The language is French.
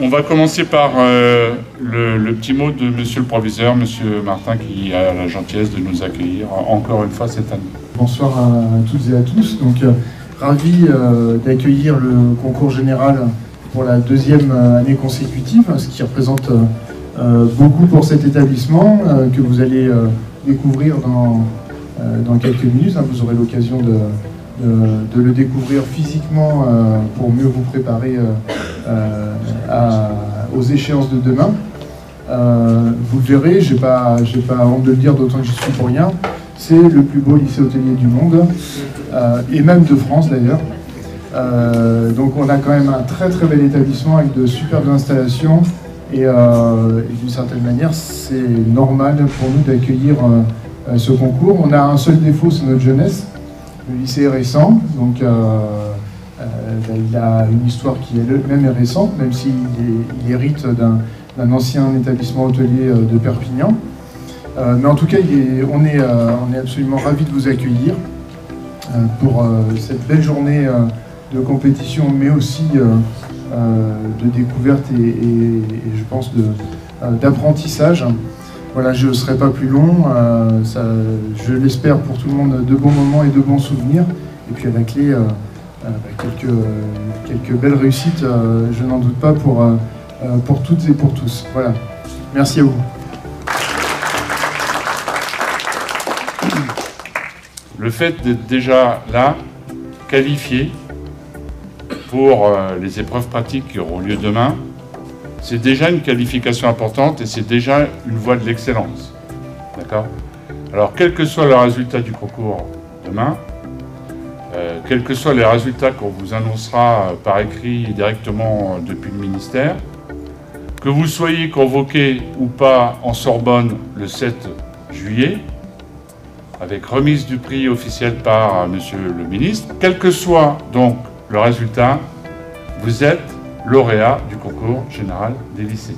On va commencer par euh, le, petit mot de monsieur le proviseur, monsieur Martin, qui a la gentillesse de nous accueillir encore une fois cette année. Bonsoir à toutes et à tous. Donc, euh, ravi euh, d'accueillir le concours général pour la deuxième année consécutive, ce qui représente beaucoup pour cet établissement que vous allez découvrir dans, quelques minutes. Hein. Vous aurez l'occasion de, le découvrir physiquement pour mieux vous préparer aux échéances de demain. Euh, vous le verrez, je n'ai pas, pas honte de le dire, d'autant que je suis pour rien. C'est le plus beau lycée hôtelier du monde, euh, et même de France d'ailleurs. Euh, donc on a quand même un très très bel établissement avec de superbes installations et, d'une certaine manière c'est normal pour nous d'accueillir ce concours. On a un seul défaut, c'est notre jeunesse. Le lycée est récent, donc il a une histoire qui est même récente, même s'il hérite d'un ancien établissement hôtelier euh, de Perpignan. Euh, mais en tout cas, on, est, euh, on, est, absolument ravis de vous accueillir pour cette belle journée de compétition, mais aussi de découverte et, je pense d'apprentissage. Voilà, je ne serai pas plus long. je l'espère pour tout le monde, de bons moments et de bons souvenirs. Et puis à la clé, quelques, quelques belles réussites, euh, je n'en doute pas, pour, euh, pour toutes et pour tous. Voilà. Merci à vous. Le fait d'être déjà là, qualifié pour les épreuves pratiques qui auront lieu demain, c'est déjà une qualification importante et c'est déjà une voie de l'excellence. D'accord? Alors, quel que soit le résultat du concours demain, euh, quels que soient les résultats qu'on vous annoncera par écrit directement depuis le ministère, que vous soyez convoqué ou pas en Sorbonne le 7 juillet, avec remise du prix officiel par Monsieur le ministre, quel que soit donc le résultat, vous êtes lauréat du concours général des lycées.